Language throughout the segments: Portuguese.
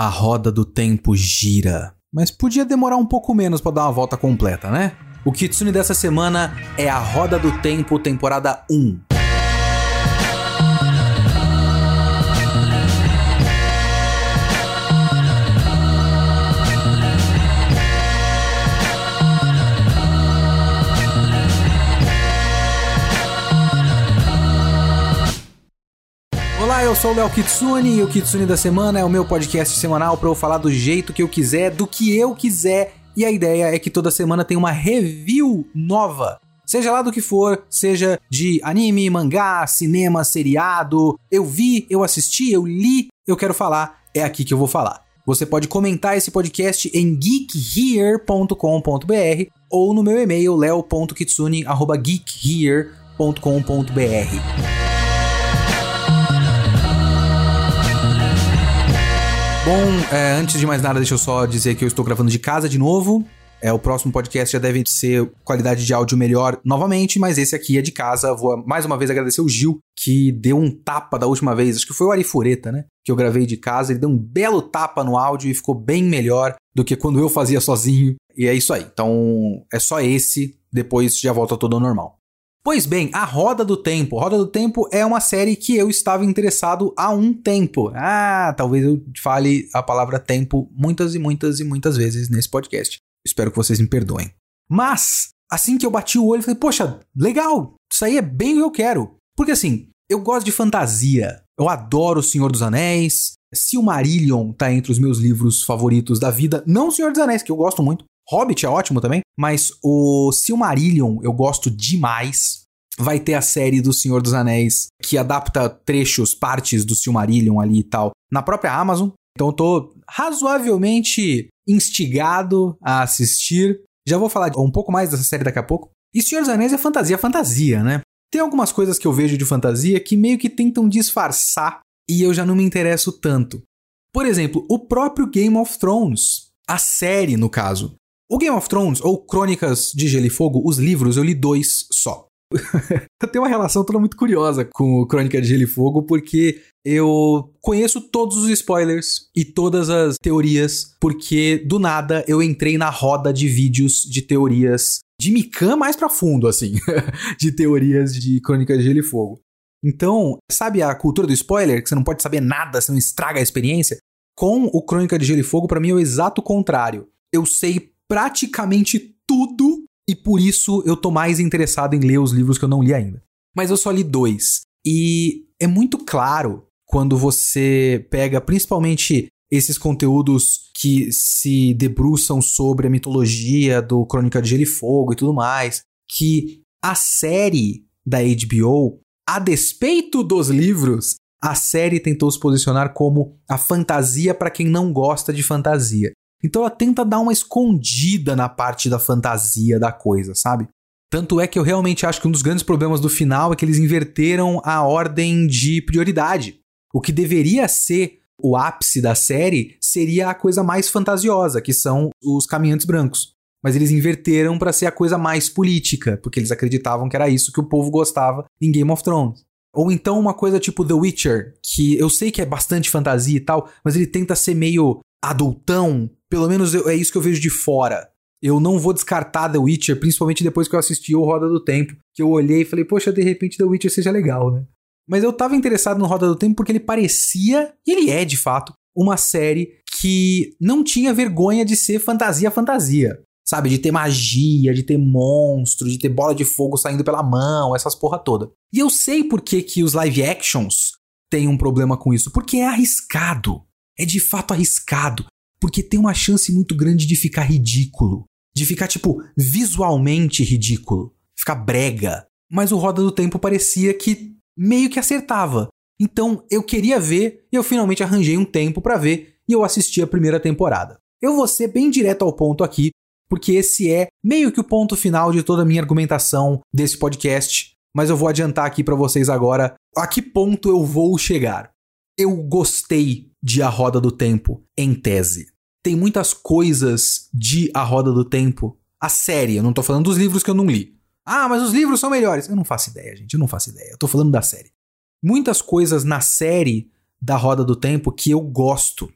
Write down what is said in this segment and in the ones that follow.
A roda do tempo gira. Mas podia demorar um pouco menos para dar uma volta completa, né? O Kitsune dessa semana é a Roda do Tempo, temporada 1. Olá, eu sou o Léo Kitsune e o Kitsune da Semana é o meu podcast semanal para eu falar do jeito que eu quiser, do que eu quiser, e a ideia é que toda semana tem uma review nova. Seja lá do que for, seja de anime, mangá, cinema, seriado, eu vi, eu assisti, eu li, eu quero falar, é aqui que eu vou falar. Você pode comentar esse podcast em geekhere.com.br ou no meu e-mail leo.kitsune@geekhere.com.br. Bom, é, antes de mais nada, deixa eu só dizer que eu estou gravando de casa de novo. É, o próximo podcast já deve ser qualidade de áudio melhor novamente, mas esse aqui é de casa. Vou mais uma vez agradecer o Gil, que deu um tapa da última vez. Acho que foi o Arifureta, né? Que eu gravei de casa. Ele deu um belo tapa no áudio e ficou bem melhor do que quando eu fazia sozinho. E é isso aí. Então, é só esse. Depois já volta tudo ao normal. Pois bem, A Roda do Tempo. Roda do Tempo é uma série que eu estava interessado há um tempo. Ah, talvez eu fale a palavra tempo muitas e muitas e muitas vezes nesse podcast. Espero que vocês me perdoem. Mas, assim que eu bati o olho, falei, poxa, legal, isso aí é bem o que eu quero. Porque assim, eu gosto de fantasia. Eu adoro O Senhor dos Anéis. Silmarillion tá entre os meus livros favoritos da vida. Não O Senhor dos Anéis, que eu gosto muito. Hobbit é ótimo também, mas o Silmarillion eu gosto demais. Vai ter a série do Senhor dos Anéis, que adapta trechos, partes do Silmarillion ali e tal, na própria Amazon. Então eu tô razoavelmente instigado a assistir. Já vou falar um pouco mais dessa série daqui a pouco. E Senhor dos Anéis é fantasia, fantasia, né? Tem algumas coisas que eu vejo de fantasia que meio que tentam disfarçar e eu já não me interesso tanto. Por exemplo, o próprio Game of Thrones, a série no caso. O Game of Thrones, ou Crônicas de Gelo e Fogo, os livros, eu li dois só. eu tenho uma relação toda muito curiosa com o Crônica de Gelo e Fogo, porque eu conheço todos os spoilers e todas as teorias, porque do nada eu entrei na roda de vídeos de teorias de Mikan mais pra fundo, assim, de teorias de Crônica de Gelo e Fogo. Então, sabe a cultura do spoiler, que você não pode saber nada, você não estraga a experiência? Com o Crônica de Gelo e Fogo, para mim é o exato contrário. Eu sei praticamente tudo e por isso eu tô mais interessado em ler os livros que eu não li ainda. Mas eu só li dois. E é muito claro quando você pega principalmente esses conteúdos que se debruçam sobre a mitologia do Crônica de Gelo e Fogo e tudo mais, que a série da HBO, a despeito dos livros, a série tentou se posicionar como a fantasia para quem não gosta de fantasia. Então ela tenta dar uma escondida na parte da fantasia da coisa, sabe? Tanto é que eu realmente acho que um dos grandes problemas do final é que eles inverteram a ordem de prioridade. O que deveria ser o ápice da série seria a coisa mais fantasiosa, que são os caminhantes brancos. Mas eles inverteram para ser a coisa mais política, porque eles acreditavam que era isso que o povo gostava em Game of Thrones. Ou então uma coisa tipo The Witcher, que eu sei que é bastante fantasia e tal, mas ele tenta ser meio adultão, pelo menos eu, é isso que eu vejo de fora. Eu não vou descartar The Witcher, principalmente depois que eu assisti o Roda do Tempo, que eu olhei e falei, poxa, de repente The Witcher seja legal, né? Mas eu tava interessado no Roda do Tempo porque ele parecia, e ele é de fato, uma série que não tinha vergonha de ser fantasia fantasia. Sabe, de ter magia, de ter monstro, de ter bola de fogo saindo pela mão, essas porra toda. E eu sei por que, que os live actions têm um problema com isso, porque é arriscado. É de fato arriscado porque tem uma chance muito grande de ficar ridículo. De ficar, tipo, visualmente ridículo. Ficar brega. Mas o Roda do Tempo parecia que meio que acertava. Então eu queria ver e eu finalmente arranjei um tempo para ver e eu assisti a primeira temporada. Eu vou ser bem direto ao ponto aqui, porque esse é meio que o ponto final de toda a minha argumentação desse podcast, mas eu vou adiantar aqui para vocês agora a que ponto eu vou chegar. Eu gostei de A Roda do Tempo, em tese. Tem muitas coisas de A Roda do Tempo. A série, eu não tô falando dos livros que eu não li. Ah, mas os livros são melhores. Eu não faço ideia, gente, eu não faço ideia. Eu tô falando da série. Muitas coisas na série da Roda do Tempo que eu gosto.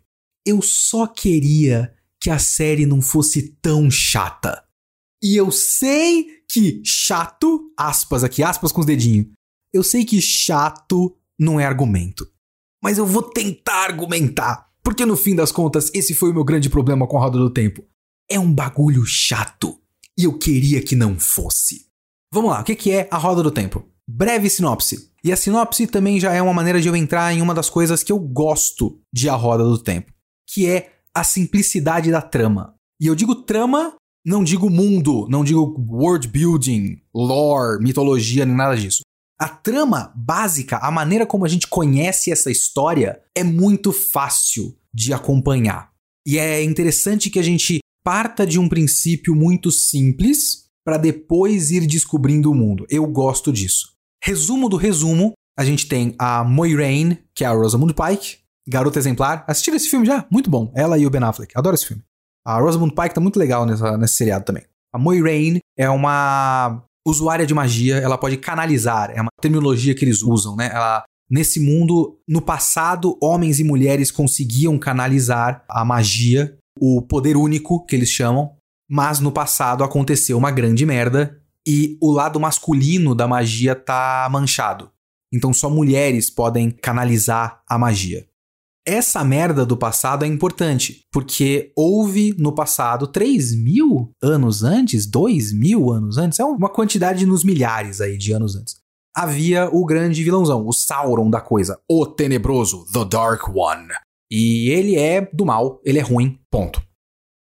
Eu só queria que a série não fosse tão chata. E eu sei que chato, aspas aqui, aspas com os dedinhos. Eu sei que chato não é argumento. Mas eu vou tentar argumentar. Porque no fim das contas, esse foi o meu grande problema com a Roda do Tempo. É um bagulho chato. E eu queria que não fosse. Vamos lá, o que é a Roda do Tempo? Breve sinopse. E a sinopse também já é uma maneira de eu entrar em uma das coisas que eu gosto de A Roda do Tempo, que é a simplicidade da trama. E eu digo trama, não digo mundo, não digo world building, lore, mitologia, nem nada disso. A trama básica, a maneira como a gente conhece essa história, é muito fácil de acompanhar. E é interessante que a gente parta de um princípio muito simples para depois ir descobrindo o mundo. Eu gosto disso. Resumo do resumo, a gente tem a Moiraine, que é a Rosamund Pike, garota exemplar. Assistiram esse filme já? Muito bom. Ela e o Ben Affleck. Adoro esse filme. A Rosamund Pike tá muito legal nessa, nesse seriado também. A Moiraine é uma usuária de magia, ela pode canalizar, é uma terminologia que eles usam, né? Ela, nesse mundo, no passado, homens e mulheres conseguiam canalizar a magia, o poder único que eles chamam, mas no passado aconteceu uma grande merda e o lado masculino da magia tá manchado. Então só mulheres podem canalizar a magia. Essa merda do passado é importante, porque houve no passado 3 mil anos antes, 2 mil anos antes, é uma quantidade nos milhares aí de anos antes. Havia o grande vilãozão, o Sauron da coisa, o tenebroso, The Dark One. E ele é do mal, ele é ruim, ponto.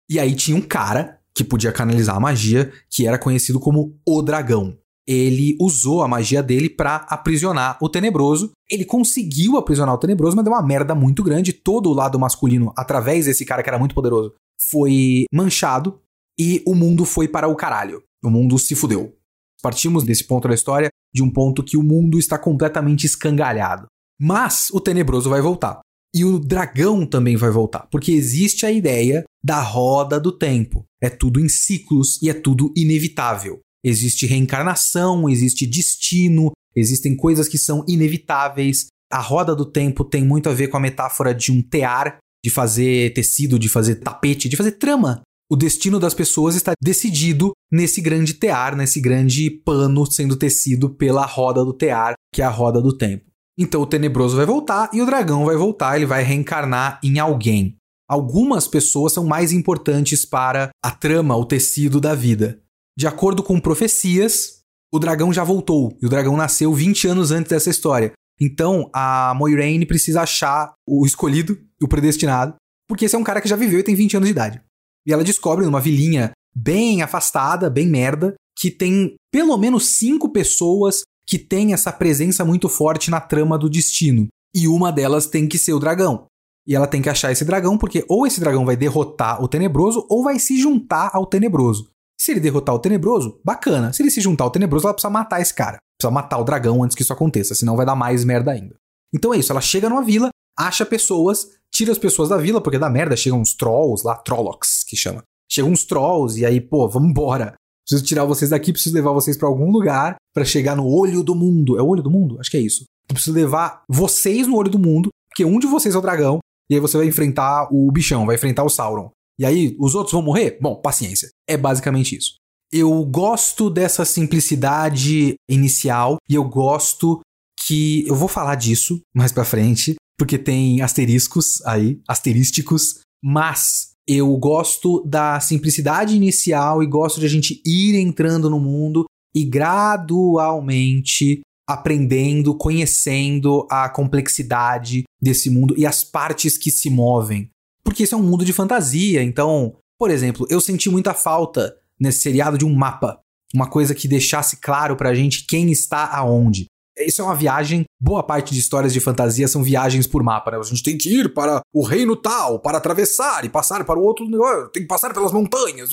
E aí tinha um cara que podia canalizar a magia, que era conhecido como o Dragão ele usou a magia dele para aprisionar o Tenebroso. Ele conseguiu aprisionar o Tenebroso, mas deu uma merda muito grande. Todo o lado masculino, através desse cara que era muito poderoso, foi manchado e o mundo foi para o caralho. O mundo se fudeu. Partimos desse ponto da história de um ponto que o mundo está completamente escangalhado. Mas o Tenebroso vai voltar. E o dragão também vai voltar, porque existe a ideia da roda do tempo. É tudo em ciclos e é tudo inevitável. Existe reencarnação, existe destino, existem coisas que são inevitáveis. A roda do tempo tem muito a ver com a metáfora de um tear, de fazer tecido, de fazer tapete, de fazer trama. O destino das pessoas está decidido nesse grande tear, nesse grande pano sendo tecido pela roda do tear, que é a roda do tempo. Então o tenebroso vai voltar e o dragão vai voltar, ele vai reencarnar em alguém. Algumas pessoas são mais importantes para a trama, o tecido da vida. De acordo com profecias, o dragão já voltou. E o dragão nasceu 20 anos antes dessa história. Então, a Moiraine precisa achar o escolhido, o predestinado, porque esse é um cara que já viveu e tem 20 anos de idade. E ela descobre numa vilinha bem afastada, bem merda, que tem pelo menos cinco pessoas que têm essa presença muito forte na trama do destino. E uma delas tem que ser o dragão. E ela tem que achar esse dragão, porque ou esse dragão vai derrotar o tenebroso, ou vai se juntar ao tenebroso. Se ele derrotar o Tenebroso, bacana. Se ele se juntar ao Tenebroso, ela precisa matar esse cara. Precisa matar o dragão antes que isso aconteça, senão vai dar mais merda ainda. Então é isso, ela chega numa vila, acha pessoas, tira as pessoas da vila, porque dá merda, chegam uns trolls lá, Trollocs, que chama. Chegam uns trolls e aí, pô, vamos embora. Preciso tirar vocês daqui, preciso levar vocês para algum lugar para chegar no olho do mundo. É o olho do mundo? Acho que é isso. Eu preciso levar vocês no olho do mundo, porque um de vocês é o dragão, e aí você vai enfrentar o bichão, vai enfrentar o Sauron. E aí, os outros vão morrer? Bom, paciência. É basicamente isso. Eu gosto dessa simplicidade inicial e eu gosto que eu vou falar disso mais para frente, porque tem asteriscos aí, asterísticos, mas eu gosto da simplicidade inicial e gosto de a gente ir entrando no mundo e gradualmente aprendendo, conhecendo a complexidade desse mundo e as partes que se movem porque isso é um mundo de fantasia. Então, por exemplo, eu senti muita falta nesse seriado de um mapa. Uma coisa que deixasse claro pra gente quem está aonde. Isso é uma viagem. Boa parte de histórias de fantasia são viagens por mapa, né? A gente tem que ir para o reino tal, para atravessar e passar para o outro. Tem que passar pelas montanhas,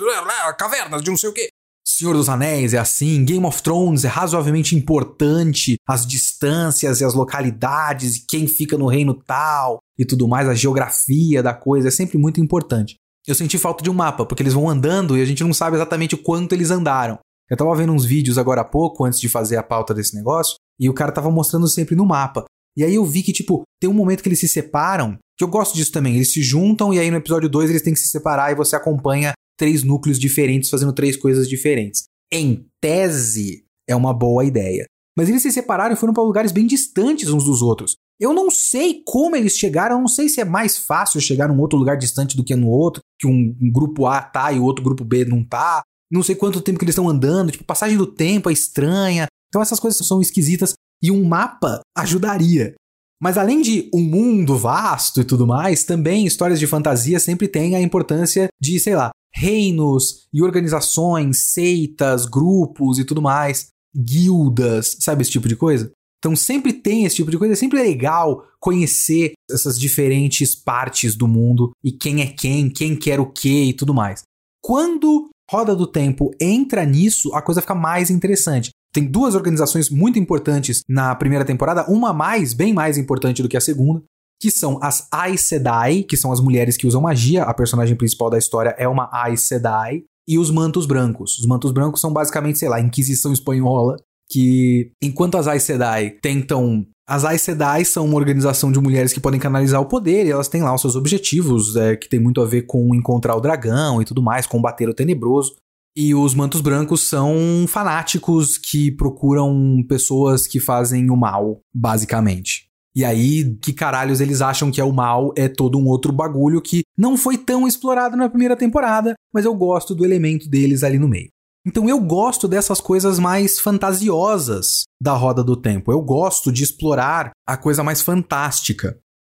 cavernas de não sei o quê. Senhor dos Anéis é assim, Game of Thrones é razoavelmente importante, as distâncias e as localidades e quem fica no reino tal e tudo mais, a geografia da coisa é sempre muito importante. Eu senti falta de um mapa, porque eles vão andando e a gente não sabe exatamente quanto eles andaram. Eu tava vendo uns vídeos agora há pouco, antes de fazer a pauta desse negócio, e o cara tava mostrando sempre no mapa. E aí eu vi que, tipo, tem um momento que eles se separam Que eu gosto disso também. Eles se juntam e aí no episódio 2 eles têm que se separar e você acompanha três núcleos diferentes fazendo três coisas diferentes. Em tese, é uma boa ideia. Mas eles se separaram e foram para lugares bem distantes uns dos outros. Eu não sei como eles chegaram, não sei se é mais fácil chegar num outro lugar distante do que no outro, que um, um grupo A tá e o outro grupo B não tá. Não sei quanto tempo que eles estão andando, tipo, passagem do tempo é estranha. Então essas coisas são esquisitas e um mapa ajudaria. Mas além de um mundo vasto e tudo mais, também histórias de fantasia sempre têm a importância de, sei lá, reinos e organizações, seitas, grupos e tudo mais, guildas, sabe esse tipo de coisa? Então sempre tem esse tipo de coisa, é sempre legal conhecer essas diferentes partes do mundo e quem é quem, quem quer o que e tudo mais. Quando Roda do Tempo entra nisso, a coisa fica mais interessante. Tem duas organizações muito importantes na primeira temporada, uma mais, bem mais importante do que a segunda, que são as Aes Sedai, que são as mulheres que usam magia, a personagem principal da história é uma Aes Sedai, e os Mantos Brancos. Os Mantos Brancos são basicamente, sei lá, Inquisição Espanhola, que enquanto as Aes Sedai tentam as Aes Sedai são uma organização de mulheres que podem canalizar o poder e elas têm lá os seus objetivos, é, que tem muito a ver com encontrar o dragão e tudo mais, combater o tenebroso. E os mantos brancos são fanáticos que procuram pessoas que fazem o mal, basicamente. E aí, que caralhos eles acham que é o mal é todo um outro bagulho que não foi tão explorado na primeira temporada, mas eu gosto do elemento deles ali no meio. Então eu gosto dessas coisas mais fantasiosas da roda do tempo. Eu gosto de explorar a coisa mais fantástica.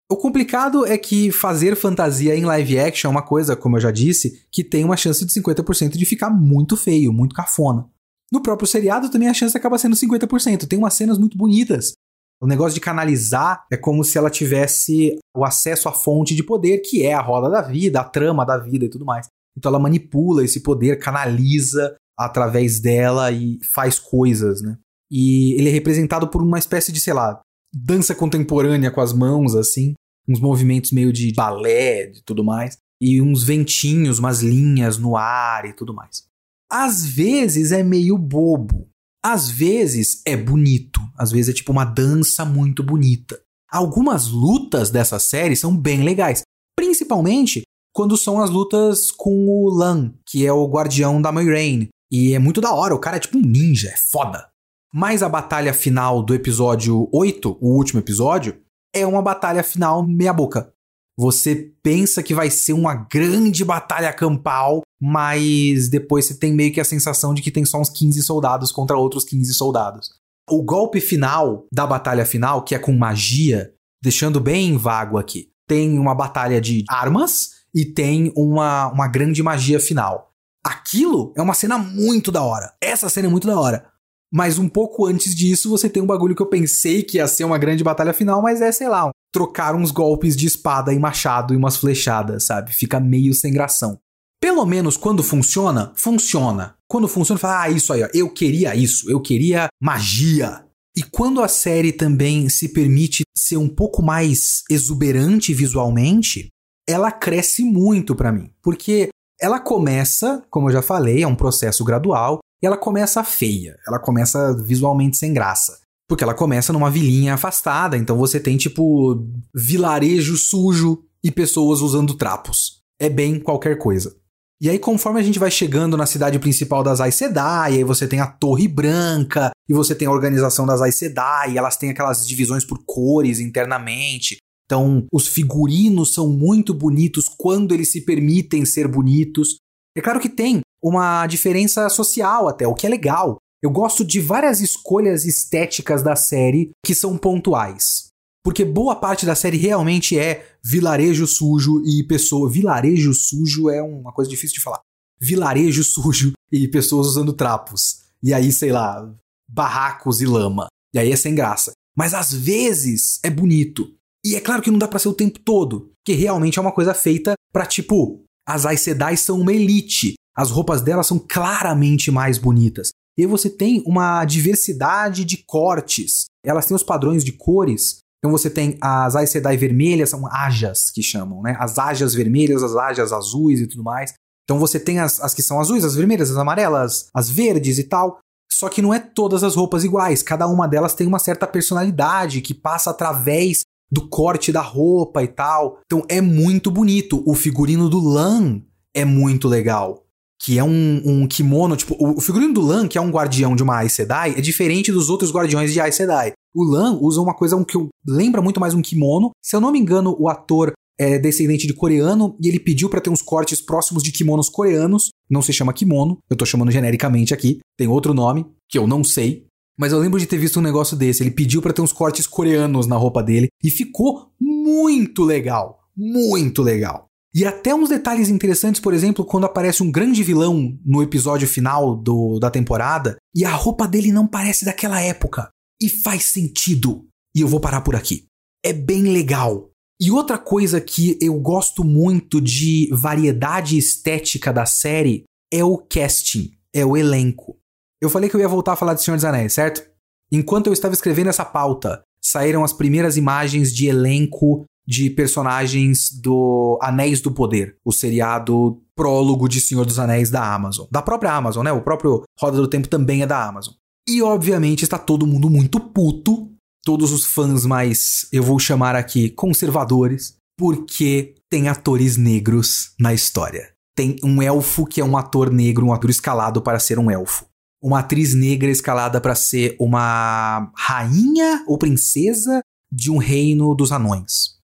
O complicado é que fazer fantasia em live action é uma coisa, como eu já disse, que tem uma chance de 50% de ficar muito feio, muito cafona. No próprio seriado também a chance acaba sendo 50%. Tem umas cenas muito bonitas. O negócio de canalizar é como se ela tivesse o acesso à fonte de poder, que é a roda da vida, a trama da vida e tudo mais. Então ela manipula esse poder, canaliza através dela e faz coisas, né? E ele é representado por uma espécie de, sei lá, dança contemporânea com as mãos, assim, uns movimentos meio de balé e tudo mais, e uns ventinhos, umas linhas no ar e tudo mais. Às vezes é meio bobo, às vezes é bonito, às vezes é tipo uma dança muito bonita. Algumas lutas dessa série são bem legais, principalmente quando são as lutas com o Lan, que é o guardião da Moiraine. E é muito da hora, o cara é tipo um ninja, é foda. Mas a batalha final do episódio 8, o último episódio, é uma batalha final meia-boca. Você pensa que vai ser uma grande batalha campal, mas depois você tem meio que a sensação de que tem só uns 15 soldados contra outros 15 soldados. O golpe final da batalha final, que é com magia, deixando bem vago aqui, tem uma batalha de armas e tem uma, uma grande magia final. Aquilo é uma cena muito da hora. Essa cena é muito da hora. Mas um pouco antes disso, você tem um bagulho que eu pensei que ia ser uma grande batalha final, mas é, sei lá, trocar uns golpes de espada e machado e umas flechadas, sabe? Fica meio sem gração. Pelo menos quando funciona, funciona. Quando funciona, fala, ah, isso aí, ó, eu queria isso, eu queria magia. E quando a série também se permite ser um pouco mais exuberante visualmente, ela cresce muito para mim. Porque ela começa, como eu já falei, é um processo gradual, e ela começa feia, ela começa visualmente sem graça. Porque ela começa numa vilinha afastada, então você tem tipo vilarejo sujo e pessoas usando trapos. É bem qualquer coisa. E aí, conforme a gente vai chegando na cidade principal das Aes Sedai, aí você tem a Torre Branca, e você tem a organização das Aes Sedai, elas têm aquelas divisões por cores internamente. Então, os figurinos são muito bonitos quando eles se permitem ser bonitos. É claro que tem uma diferença social até, o que é legal. Eu gosto de várias escolhas estéticas da série que são pontuais. Porque boa parte da série realmente é vilarejo sujo e pessoa. Vilarejo sujo é uma coisa difícil de falar. Vilarejo sujo e pessoas usando trapos. E aí, sei lá, barracos e lama. E aí é sem graça. Mas às vezes é bonito. E é claro que não dá para ser o tempo todo, que realmente é uma coisa feita para tipo, as Aes Sedai são uma elite as roupas delas são claramente mais bonitas. E aí você tem uma diversidade de cortes. Elas têm os padrões de cores. Então você tem as Aes Sedai vermelhas, são ajas que chamam, né? As ajas vermelhas, as ajas azuis e tudo mais. Então você tem as, as que são azuis, as vermelhas, as amarelas, as verdes e tal. Só que não é todas as roupas iguais. Cada uma delas tem uma certa personalidade que passa através do corte da roupa e tal. Então é muito bonito. O figurino do Lan é muito legal. Que é um, um kimono, tipo, o figurino do Lan, que é um guardião de uma Aes Sedai, é diferente dos outros guardiões de Aes Sedai. O Lan usa uma coisa que lembra muito mais um kimono. Se eu não me engano, o ator é descendente de coreano e ele pediu para ter uns cortes próximos de kimonos coreanos. Não se chama kimono, eu tô chamando genericamente aqui. Tem outro nome que eu não sei, mas eu lembro de ter visto um negócio desse. Ele pediu para ter uns cortes coreanos na roupa dele e ficou muito legal, muito legal. E até uns detalhes interessantes, por exemplo, quando aparece um grande vilão no episódio final do, da temporada e a roupa dele não parece daquela época. E faz sentido. E eu vou parar por aqui. É bem legal. E outra coisa que eu gosto muito de variedade estética da série é o casting, é o elenco. Eu falei que eu ia voltar a falar de Senhor dos Anéis, certo? Enquanto eu estava escrevendo essa pauta, saíram as primeiras imagens de elenco de personagens do Anéis do Poder, o seriado prólogo de Senhor dos Anéis da Amazon. Da própria Amazon, né? O próprio Roda do Tempo também é da Amazon. E obviamente está todo mundo muito puto, todos os fãs mais, eu vou chamar aqui, conservadores, porque tem atores negros na história. Tem um elfo que é um ator negro, um ator escalado para ser um elfo uma atriz negra escalada para ser uma rainha ou princesa de um reino dos anões.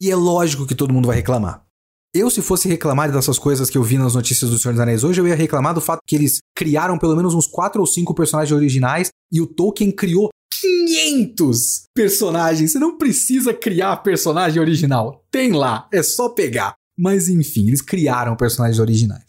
E é lógico que todo mundo vai reclamar. Eu, se fosse reclamar dessas coisas que eu vi nas notícias do Senhor dos Anéis hoje, eu ia reclamar do fato que eles criaram pelo menos uns 4 ou 5 personagens originais e o Tolkien criou 500 personagens. Você não precisa criar personagem original. Tem lá, é só pegar. Mas enfim, eles criaram personagens originais.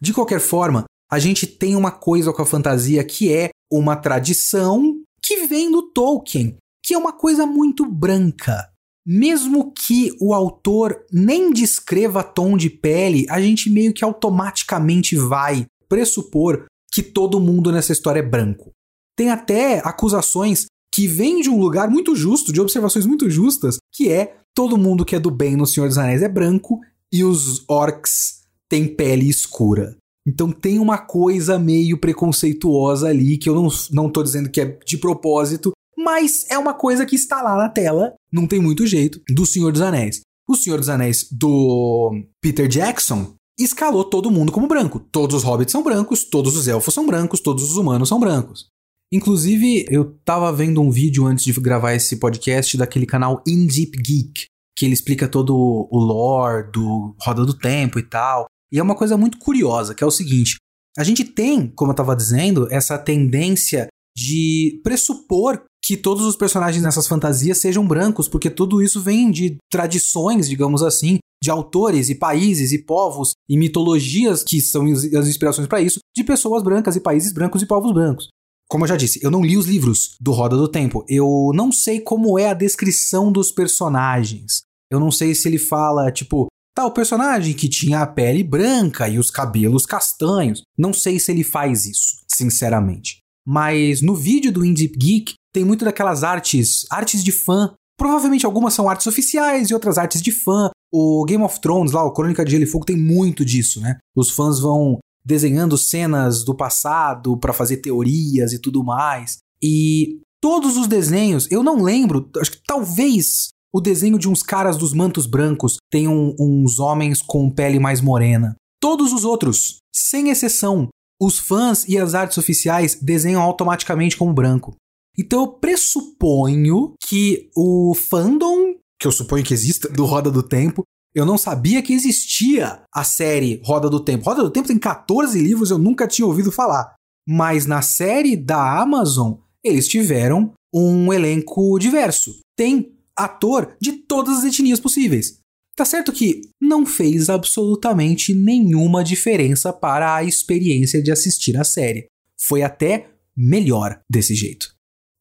De qualquer forma, a gente tem uma coisa com a fantasia que é uma tradição que vem do Tolkien, que é uma coisa muito branca. Mesmo que o autor nem descreva tom de pele, a gente meio que automaticamente vai pressupor que todo mundo nessa história é branco. Tem até acusações que vêm de um lugar muito justo, de observações muito justas, que é todo mundo que é do bem no Senhor dos Anéis é branco e os orcs têm pele escura. Então tem uma coisa meio preconceituosa ali, que eu não, não dizendo que é de propósito, mas é uma coisa que está lá na tela, não tem muito jeito, do Senhor dos Anéis. O Senhor dos Anéis do Peter Jackson escalou todo mundo como branco. Todos os hobbits são brancos, todos os elfos são brancos, todos os humanos são brancos. Inclusive, eu tava vendo um vídeo antes de gravar esse podcast daquele canal In Deep Geek, que ele explica todo o lore do Roda do Tempo e tal. E é uma coisa muito curiosa, que é o seguinte: a gente tem, como eu estava dizendo, essa tendência de pressupor que todos os personagens nessas fantasias sejam brancos, porque tudo isso vem de tradições, digamos assim, de autores e países e povos e mitologias que são as inspirações para isso, de pessoas brancas e países brancos e povos brancos. Como eu já disse, eu não li os livros do Roda do Tempo. Eu não sei como é a descrição dos personagens. Eu não sei se ele fala, tipo, Tal personagem que tinha a pele branca e os cabelos castanhos. Não sei se ele faz isso, sinceramente. Mas no vídeo do Indie Geek tem muito daquelas artes, artes de fã. Provavelmente algumas são artes oficiais e outras artes de fã. O Game of Thrones lá, o Crônica de Gelo e Fogo tem muito disso, né? Os fãs vão desenhando cenas do passado para fazer teorias e tudo mais. E todos os desenhos, eu não lembro, acho que talvez o desenho de uns caras dos mantos brancos tem um, uns homens com pele mais morena. Todos os outros, sem exceção, os fãs e as artes oficiais desenham automaticamente como branco. Então eu pressuponho que o fandom, que eu suponho que exista, do Roda do Tempo, eu não sabia que existia a série Roda do Tempo. Roda do Tempo tem 14 livros, eu nunca tinha ouvido falar. Mas na série da Amazon, eles tiveram um elenco diverso. Tem ator de todas as etnias possíveis. Tá certo que não fez absolutamente nenhuma diferença para a experiência de assistir a série. Foi até melhor desse jeito.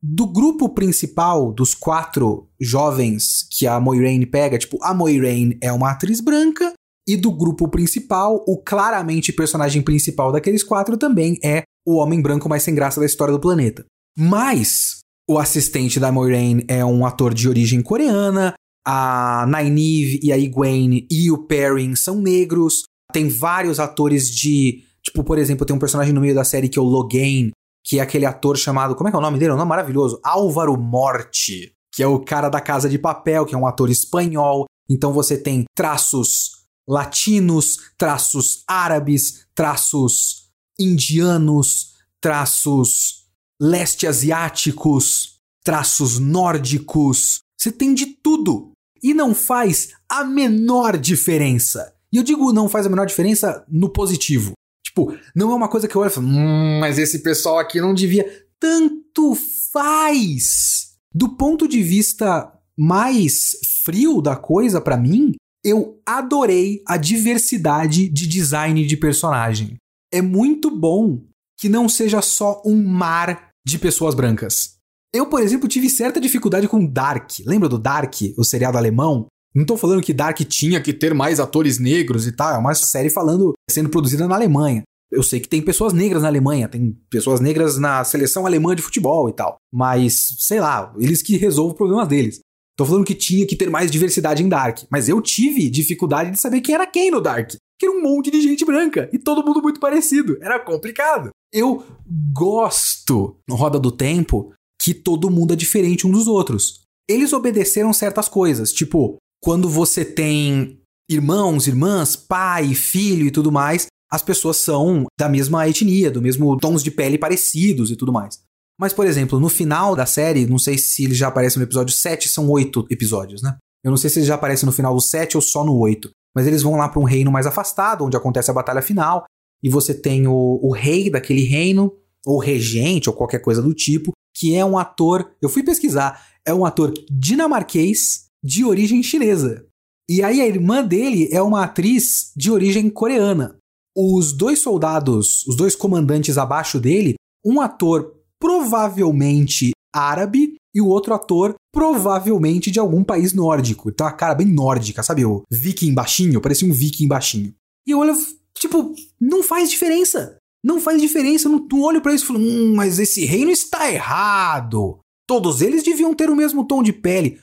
Do grupo principal dos quatro jovens que a Moiraine pega, tipo, a Moiraine é uma atriz branca, e do grupo principal, o claramente personagem principal daqueles quatro também é o homem branco mais sem graça da história do planeta. Mas o assistente da Moiraine é um ator de origem coreana. A Nynaeve e a Egwene e o Perrin são negros. Tem vários atores de. Tipo, por exemplo, tem um personagem no meio da série que é o Logain, que é aquele ator chamado. Como é que é o nome dele? É um nome maravilhoso. Álvaro Morte. que é o cara da Casa de Papel, que é um ator espanhol. Então você tem traços latinos, traços árabes, traços indianos, traços leste asiáticos, traços nórdicos. Você tem de tudo. E não faz a menor diferença. E eu digo não faz a menor diferença no positivo. Tipo, não é uma coisa que eu olho e falo, hum, mas esse pessoal aqui não devia. Tanto faz! Do ponto de vista mais frio da coisa para mim, eu adorei a diversidade de design de personagem. É muito bom que não seja só um mar de pessoas brancas. Eu, por exemplo, tive certa dificuldade com Dark. Lembra do Dark, o seriado alemão? Não tô falando que Dark tinha que ter mais atores negros e tal, é uma série falando sendo produzida na Alemanha. Eu sei que tem pessoas negras na Alemanha, tem pessoas negras na seleção alemã de futebol e tal. Mas, sei lá, eles que resolvem o problema deles. Tô falando que tinha que ter mais diversidade em Dark, mas eu tive dificuldade de saber quem era quem no Dark. Que era um monte de gente branca e todo mundo muito parecido. Era complicado. Eu gosto, no Roda do Tempo, que todo mundo é diferente um dos outros. Eles obedeceram certas coisas, tipo, quando você tem irmãos, irmãs, pai, filho e tudo mais, as pessoas são da mesma etnia, do mesmo tons de pele parecidos e tudo mais. Mas, por exemplo, no final da série, não sei se ele já aparece no episódio 7, são oito episódios, né? Eu não sei se ele já aparece no final do 7 ou só no 8. Mas eles vão lá para um reino mais afastado, onde acontece a batalha final, e você tem o, o rei daquele reino, ou regente, ou qualquer coisa do tipo, que é um ator. Eu fui pesquisar, é um ator dinamarquês de origem chinesa. E aí a irmã dele é uma atriz de origem coreana. Os dois soldados, os dois comandantes abaixo dele, um ator provavelmente árabe e o outro ator provavelmente de algum país nórdico. Então a cara bem nórdica, sabe? O viking baixinho, parecia um viking baixinho. E eu olho, tipo, não faz diferença. Não faz diferença. Eu não, não olho para isso e falo, hum, mas esse reino está errado. Todos eles deviam ter o mesmo tom de pele.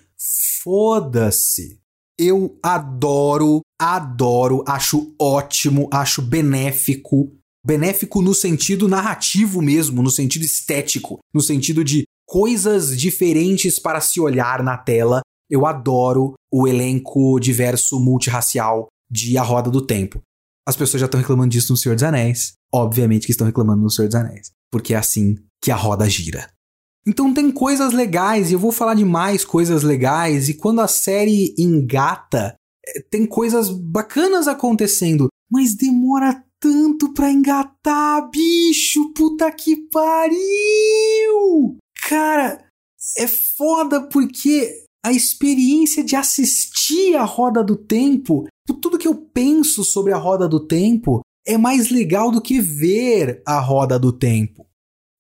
Foda-se. Eu adoro, adoro, acho ótimo, acho benéfico. Benéfico no sentido narrativo mesmo, no sentido estético, no sentido de coisas diferentes para se olhar na tela. Eu adoro o elenco diverso multirracial de A Roda do Tempo. As pessoas já estão reclamando disso no Senhor dos Anéis. Obviamente que estão reclamando no Senhor dos Anéis. Porque é assim que a roda gira. Então tem coisas legais, e eu vou falar de mais coisas legais, e quando a série engata, eh, tem coisas bacanas acontecendo, mas demora tanto pra engatar, bicho! Puta que pariu! Cara, é foda porque a experiência de assistir a Roda do Tempo, tudo que eu penso sobre a Roda do Tempo é mais legal do que ver a Roda do Tempo.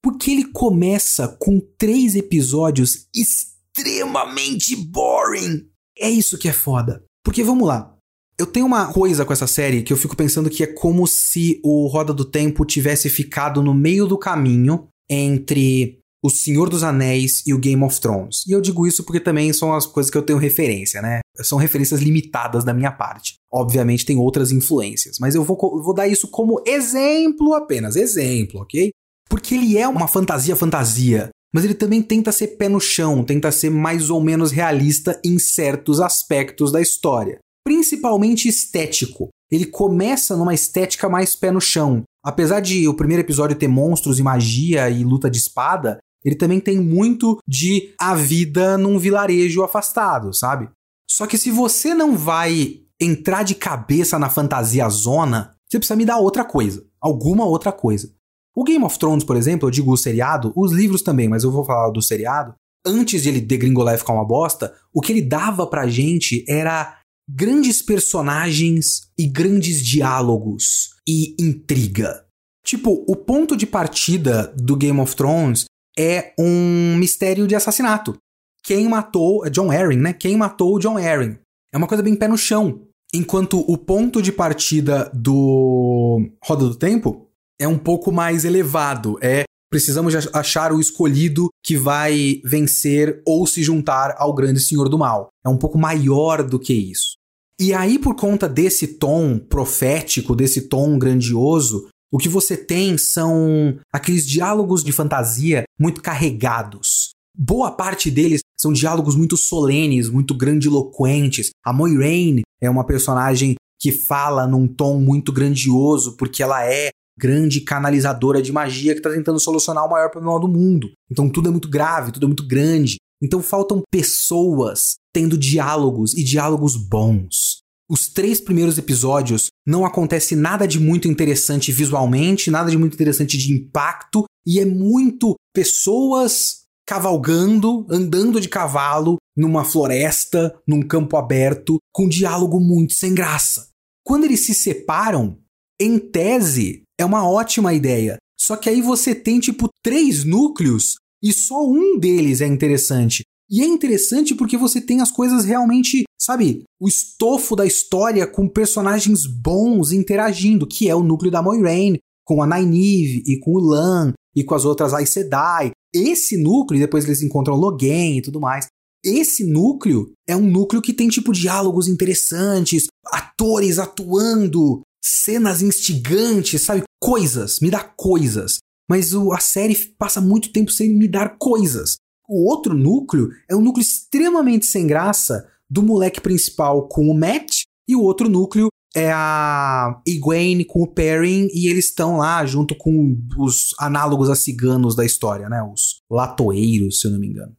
Porque ele começa com três episódios extremamente boring. É isso que é foda. Porque vamos lá. Eu tenho uma coisa com essa série que eu fico pensando que é como se o Roda do Tempo tivesse ficado no meio do caminho entre o Senhor dos Anéis e o Game of Thrones. E eu digo isso porque também são as coisas que eu tenho referência, né? São referências limitadas da minha parte. Obviamente tem outras influências, mas eu vou, vou dar isso como exemplo apenas, exemplo, ok? Porque ele é uma fantasia fantasia, mas ele também tenta ser pé no chão, tenta ser mais ou menos realista em certos aspectos da história, principalmente estético. Ele começa numa estética mais pé no chão. Apesar de o primeiro episódio ter monstros e magia e luta de espada, ele também tem muito de a vida num vilarejo afastado, sabe? Só que se você não vai entrar de cabeça na fantasia zona, você precisa me dar outra coisa, alguma outra coisa. O Game of Thrones, por exemplo, eu digo o seriado, os livros também, mas eu vou falar do seriado. Antes de ele degringolar e ficar uma bosta, o que ele dava pra gente era grandes personagens e grandes diálogos e intriga. Tipo, o ponto de partida do Game of Thrones é um mistério de assassinato. Quem matou é John Arryn, né? Quem matou John Arryn? É uma coisa bem pé no chão. Enquanto o ponto de partida do Roda do Tempo é um pouco mais elevado. É precisamos achar o escolhido que vai vencer ou se juntar ao grande senhor do mal. É um pouco maior do que isso. E aí, por conta desse tom profético, desse tom grandioso, o que você tem são aqueles diálogos de fantasia muito carregados. Boa parte deles são diálogos muito solenes, muito grandiloquentes. A Moiraine é uma personagem que fala num tom muito grandioso, porque ela é grande canalizadora de magia que está tentando solucionar o maior problema do mundo. Então tudo é muito grave, tudo é muito grande. Então faltam pessoas tendo diálogos e diálogos bons. Os três primeiros episódios não acontece nada de muito interessante visualmente, nada de muito interessante de impacto, e é muito pessoas cavalgando, andando de cavalo numa floresta, num campo aberto, com diálogo muito sem graça. Quando eles se separam, em tese, é uma ótima ideia. Só que aí você tem tipo três núcleos e só um deles é interessante. E é interessante porque você tem as coisas realmente, sabe, o estofo da história com personagens bons interagindo, que é o núcleo da Moiraine, com a Nynaeve e com o Lan e com as outras Aes Sedai. Esse núcleo, e depois eles encontram Logain e tudo mais. Esse núcleo é um núcleo que tem tipo diálogos interessantes, atores atuando, cenas instigantes, sabe? Coisas, me dá coisas. Mas o, a série passa muito tempo sem me dar coisas. O outro núcleo é um núcleo extremamente sem graça do moleque principal com o Matt, e o outro núcleo é a Egwene com o Perrin, e eles estão lá junto com os análogos a ciganos da história, né? Os latoeiros, se eu não me engano.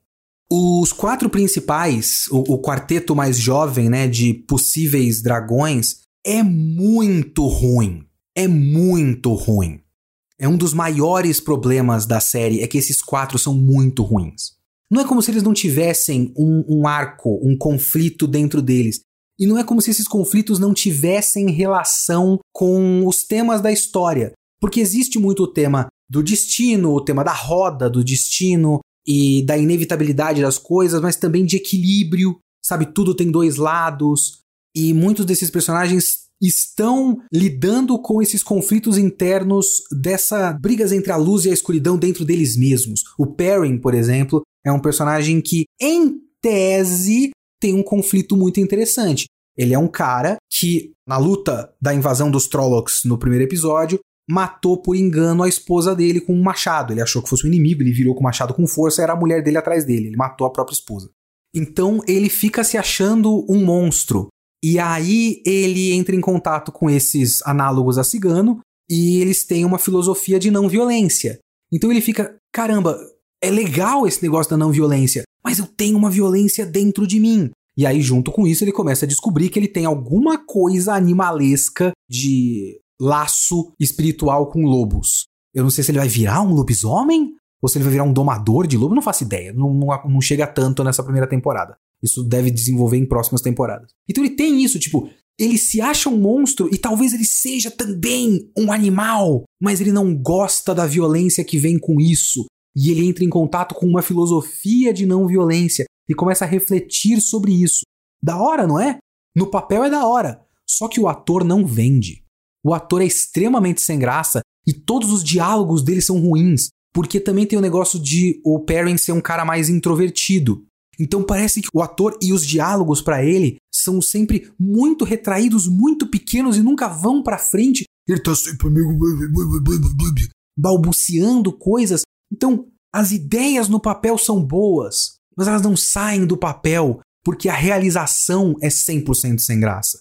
Os quatro principais, o, o quarteto mais jovem, né, de possíveis dragões, é muito ruim. É muito ruim. É um dos maiores problemas da série, é que esses quatro são muito ruins. Não é como se eles não tivessem um, um arco, um conflito dentro deles. E não é como se esses conflitos não tivessem relação com os temas da história. Porque existe muito o tema do destino, o tema da roda do destino e da inevitabilidade das coisas, mas também de equilíbrio, sabe? Tudo tem dois lados. E muitos desses personagens estão lidando com esses conflitos internos dessa brigas entre a luz e a escuridão dentro deles mesmos. O Perrin, por exemplo, é um personagem que, em tese, tem um conflito muito interessante. Ele é um cara que, na luta da invasão dos Trollocs no primeiro episódio, matou por engano a esposa dele com um machado. Ele achou que fosse um inimigo, ele virou com o machado com força, era a mulher dele atrás dele. Ele matou a própria esposa. Então ele fica se achando um monstro. E aí ele entra em contato com esses análogos a cigano e eles têm uma filosofia de não violência. Então ele fica, caramba, é legal esse negócio da não violência, mas eu tenho uma violência dentro de mim. E aí, junto com isso, ele começa a descobrir que ele tem alguma coisa animalesca de laço espiritual com lobos. Eu não sei se ele vai virar um lobisomem ou se ele vai virar um domador de lobo, não faço ideia. Não, não, não chega tanto nessa primeira temporada. Isso deve desenvolver em próximas temporadas. Então ele tem isso, tipo, ele se acha um monstro e talvez ele seja também um animal, mas ele não gosta da violência que vem com isso. E ele entra em contato com uma filosofia de não violência e começa a refletir sobre isso. Da hora, não é? No papel é da hora. Só que o ator não vende. O ator é extremamente sem graça e todos os diálogos dele são ruins, porque também tem o negócio de o Perrin ser um cara mais introvertido. Então parece que o ator e os diálogos para ele são sempre muito retraídos, muito pequenos e nunca vão para frente. Ele tá sempre meio balbuciando coisas. Então, as ideias no papel são boas, mas elas não saem do papel porque a realização é 100% sem graça.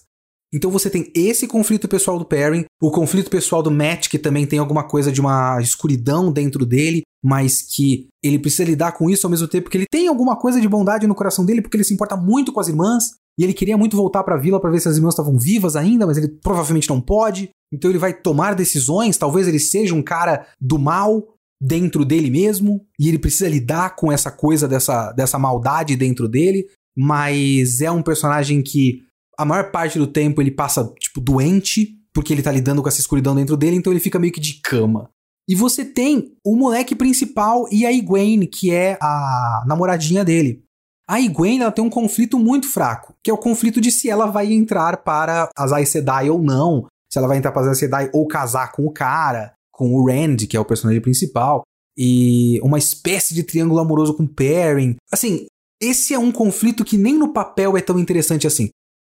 Então você tem esse conflito pessoal do Perrin, o conflito pessoal do Matt, que também tem alguma coisa de uma escuridão dentro dele, mas que ele precisa lidar com isso ao mesmo tempo que ele tem alguma coisa de bondade no coração dele, porque ele se importa muito com as irmãs, e ele queria muito voltar para a vila para ver se as irmãs estavam vivas ainda, mas ele provavelmente não pode. Então ele vai tomar decisões, talvez ele seja um cara do mal dentro dele mesmo, e ele precisa lidar com essa coisa dessa, dessa maldade dentro dele, mas é um personagem que a maior parte do tempo ele passa, tipo, doente, porque ele tá lidando com essa escuridão dentro dele, então ele fica meio que de cama. E você tem o moleque principal e a Egwene, que é a namoradinha dele. A Egwene ela tem um conflito muito fraco, que é o conflito de se ela vai entrar para as Aes Sedai ou não, se ela vai entrar para as Aes Sedai ou casar com o cara, com o Rand, que é o personagem principal, e uma espécie de triângulo amoroso com Perrin. Assim, esse é um conflito que nem no papel é tão interessante assim.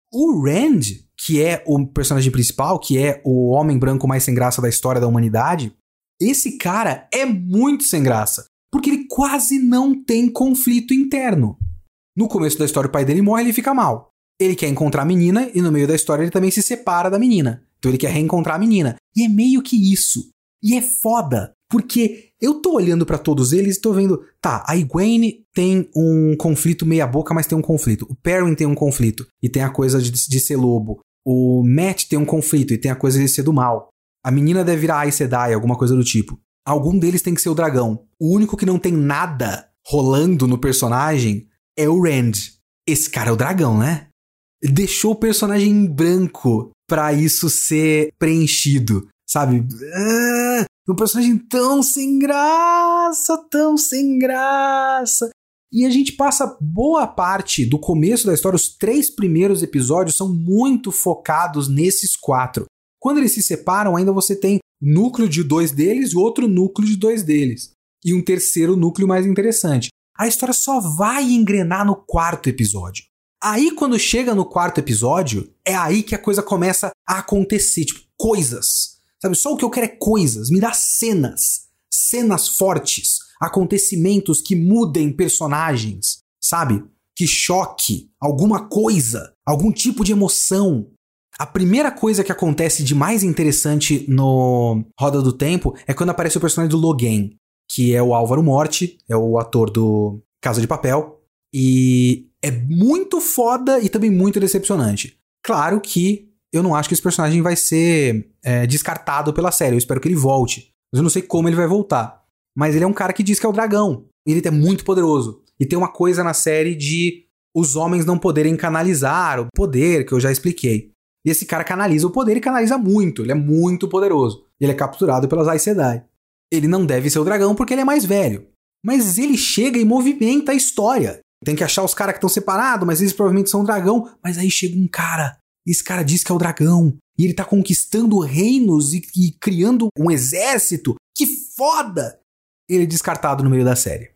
O Rand, que é o personagem principal, que é o homem branco mais sem graça da história da humanidade, esse cara é muito sem graça, porque ele quase não tem conflito interno. No começo da história, o pai dele morre e ele fica mal. Ele quer encontrar a menina e no meio da história ele também se separa da menina. Então ele quer reencontrar a menina. E é meio que isso. E é foda, porque eu tô olhando para todos eles e tô vendo, tá, a Egwene tem um conflito meia boca, mas tem um conflito. O Perrin tem um conflito e tem a coisa de, de ser lobo. O Matt tem um conflito e tem a coisa de ser do mal. A menina deve virar Aes Sedai, alguma coisa do tipo. Algum deles tem que ser o dragão. O único que não tem nada rolando no personagem é o Rand. Esse cara é o dragão, né? Deixou o personagem em branco para isso ser preenchido, sabe? Ah, um personagem tão sem graça, tão sem graça. E a gente passa boa parte do começo da história, os três primeiros episódios são muito focados nesses quatro. Quando eles se separam, ainda você tem núcleo de dois deles e outro núcleo de dois deles. E um terceiro núcleo mais interessante. A história só vai engrenar no quarto episódio. Aí, quando chega no quarto episódio, é aí que a coisa começa a acontecer. Tipo, coisas. Sabe? Só o que eu quero é coisas. Me dá cenas. Cenas fortes. Acontecimentos que mudem personagens. Sabe? Que choque. Alguma coisa. Algum tipo de emoção. A primeira coisa que acontece de mais interessante no Roda do Tempo é quando aparece o personagem do Logan, que é o Álvaro Morte, é o ator do Casa de Papel, e é muito foda e também muito decepcionante. Claro que eu não acho que esse personagem vai ser é, descartado pela série, eu espero que ele volte, mas eu não sei como ele vai voltar. Mas ele é um cara que diz que é o dragão, ele é muito poderoso. E tem uma coisa na série de os homens não poderem canalizar o poder, que eu já expliquei. E esse cara canaliza o poder e canaliza muito. Ele é muito poderoso. Ele é capturado pelas Aes Sedai. Ele não deve ser o dragão porque ele é mais velho. Mas ele chega e movimenta a história. Tem que achar os caras que estão separados, mas eles provavelmente são um dragão. Mas aí chega um cara. Esse cara diz que é o dragão. E ele tá conquistando reinos e, e criando um exército. Que foda! Ele é descartado no meio da série.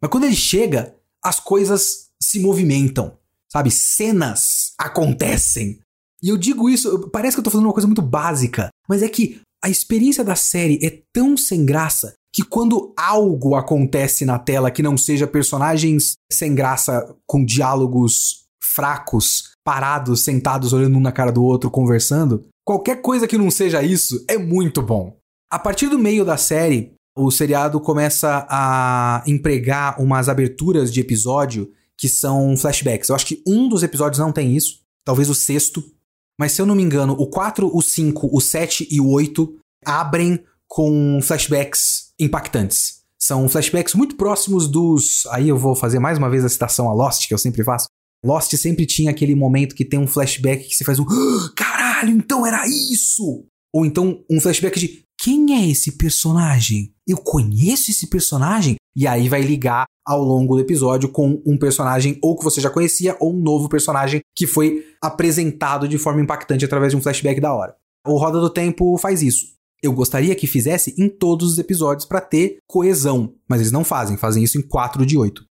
Mas quando ele chega, as coisas se movimentam. Sabe? Cenas acontecem. E eu digo isso, parece que eu tô falando uma coisa muito básica, mas é que a experiência da série é tão sem graça que quando algo acontece na tela que não seja personagens sem graça com diálogos fracos, parados, sentados olhando um na cara do outro, conversando, qualquer coisa que não seja isso é muito bom. A partir do meio da série, o seriado começa a empregar umas aberturas de episódio que são flashbacks. Eu acho que um dos episódios não tem isso, talvez o sexto, mas se eu não me engano, o 4, o 5, o 7 e o 8 abrem com flashbacks impactantes. São flashbacks muito próximos dos. Aí eu vou fazer mais uma vez a citação a Lost, que eu sempre faço. Lost sempre tinha aquele momento que tem um flashback que se faz um. Ah, caralho, então era isso! Ou então um flashback de quem é esse personagem? Eu conheço esse personagem? E aí vai ligar ao longo do episódio com um personagem ou que você já conhecia ou um novo personagem que foi apresentado de forma impactante através de um flashback da hora. O Roda do Tempo faz isso. Eu gostaria que fizesse em todos os episódios para ter coesão, mas eles não fazem, fazem isso em 4 de 8.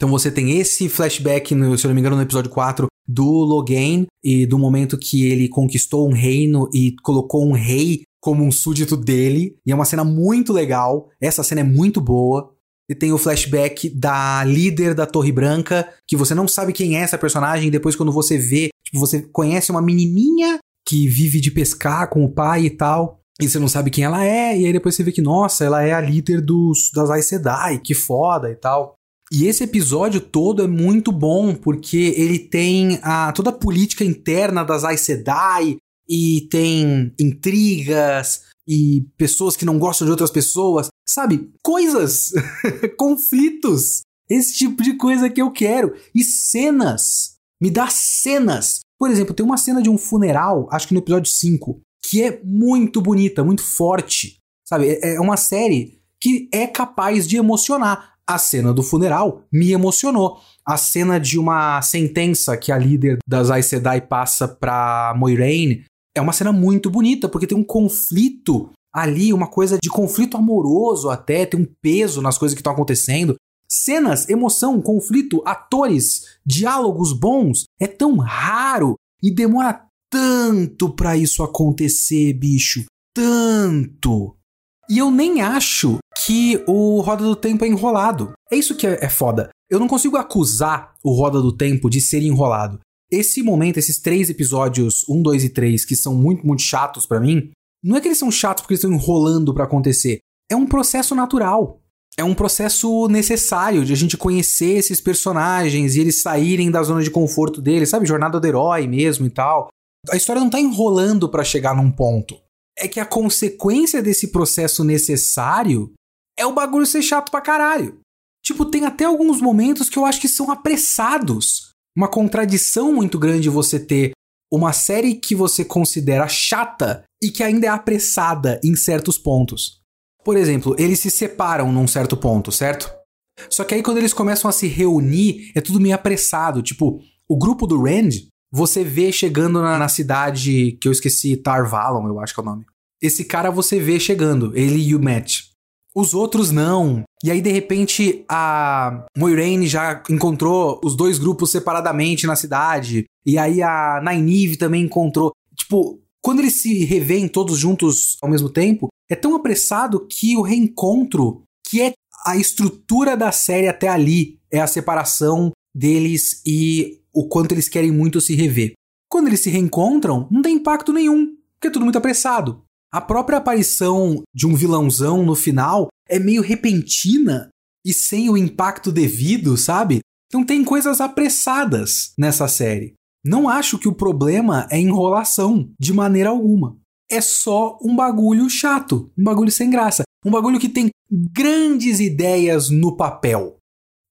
Então você tem esse flashback, no, se eu não me engano, no episódio 4 do Logain e do momento que ele conquistou um reino e colocou um rei como um súdito dele, e é uma cena muito legal. Essa cena é muito boa. E tem o flashback da líder da Torre Branca, que você não sabe quem é essa personagem, e depois quando você vê, tipo, você conhece uma menininha que vive de pescar com o pai e tal, e você não sabe quem ela é, e aí depois você vê que, nossa, ela é a líder dos, das Aes Sedai, que foda e tal. E esse episódio todo é muito bom, porque ele tem a, toda a política interna das Aes Sedai, e tem intrigas, e pessoas que não gostam de outras pessoas, sabe? Coisas, conflitos, esse tipo de coisa que eu quero. E cenas, me dá cenas. Por exemplo, tem uma cena de um funeral, acho que no episódio 5, que é muito bonita, muito forte, sabe? É, é uma série que é capaz de emocionar. A cena do funeral me emocionou. A cena de uma sentença que a líder das Aes Sedai passa pra Moiraine é uma cena muito bonita, porque tem um conflito ali, uma coisa de conflito amoroso até, tem um peso nas coisas que estão acontecendo. Cenas, emoção, conflito, atores, diálogos bons, é tão raro e demora tanto para isso acontecer, bicho. Tanto. E eu nem acho que o Roda do Tempo é enrolado. É isso que é, é foda. Eu não consigo acusar o Roda do Tempo de ser enrolado. Esse momento, esses três episódios, um, dois e três, que são muito, muito chatos para mim, não é que eles são chatos porque eles estão enrolando para acontecer. É um processo natural. É um processo necessário de a gente conhecer esses personagens e eles saírem da zona de conforto deles, sabe? Jornada do herói mesmo e tal. A história não tá enrolando para chegar num ponto. É que a consequência desse processo necessário é o bagulho ser chato pra caralho. Tipo, tem até alguns momentos que eu acho que são apressados. Uma contradição muito grande você ter uma série que você considera chata e que ainda é apressada em certos pontos. Por exemplo, eles se separam num certo ponto, certo? Só que aí quando eles começam a se reunir, é tudo meio apressado. Tipo, o grupo do Rand, você vê chegando na, na cidade que eu esqueci, Tarvalon, eu acho que é o nome. Esse cara você vê chegando, ele e o Matt. Os outros não. E aí, de repente, a Moiraine já encontrou os dois grupos separadamente na cidade. E aí a Nynaeve também encontrou. Tipo, quando eles se revêem todos juntos ao mesmo tempo, é tão apressado que o reencontro, que é a estrutura da série até ali, é a separação deles e o quanto eles querem muito se rever. Quando eles se reencontram, não tem impacto nenhum, porque é tudo muito apressado. A própria aparição de um vilãozão no final é meio repentina e sem o impacto devido, sabe? Então tem coisas apressadas nessa série. Não acho que o problema é enrolação, de maneira alguma. É só um bagulho chato, um bagulho sem graça, um bagulho que tem grandes ideias no papel.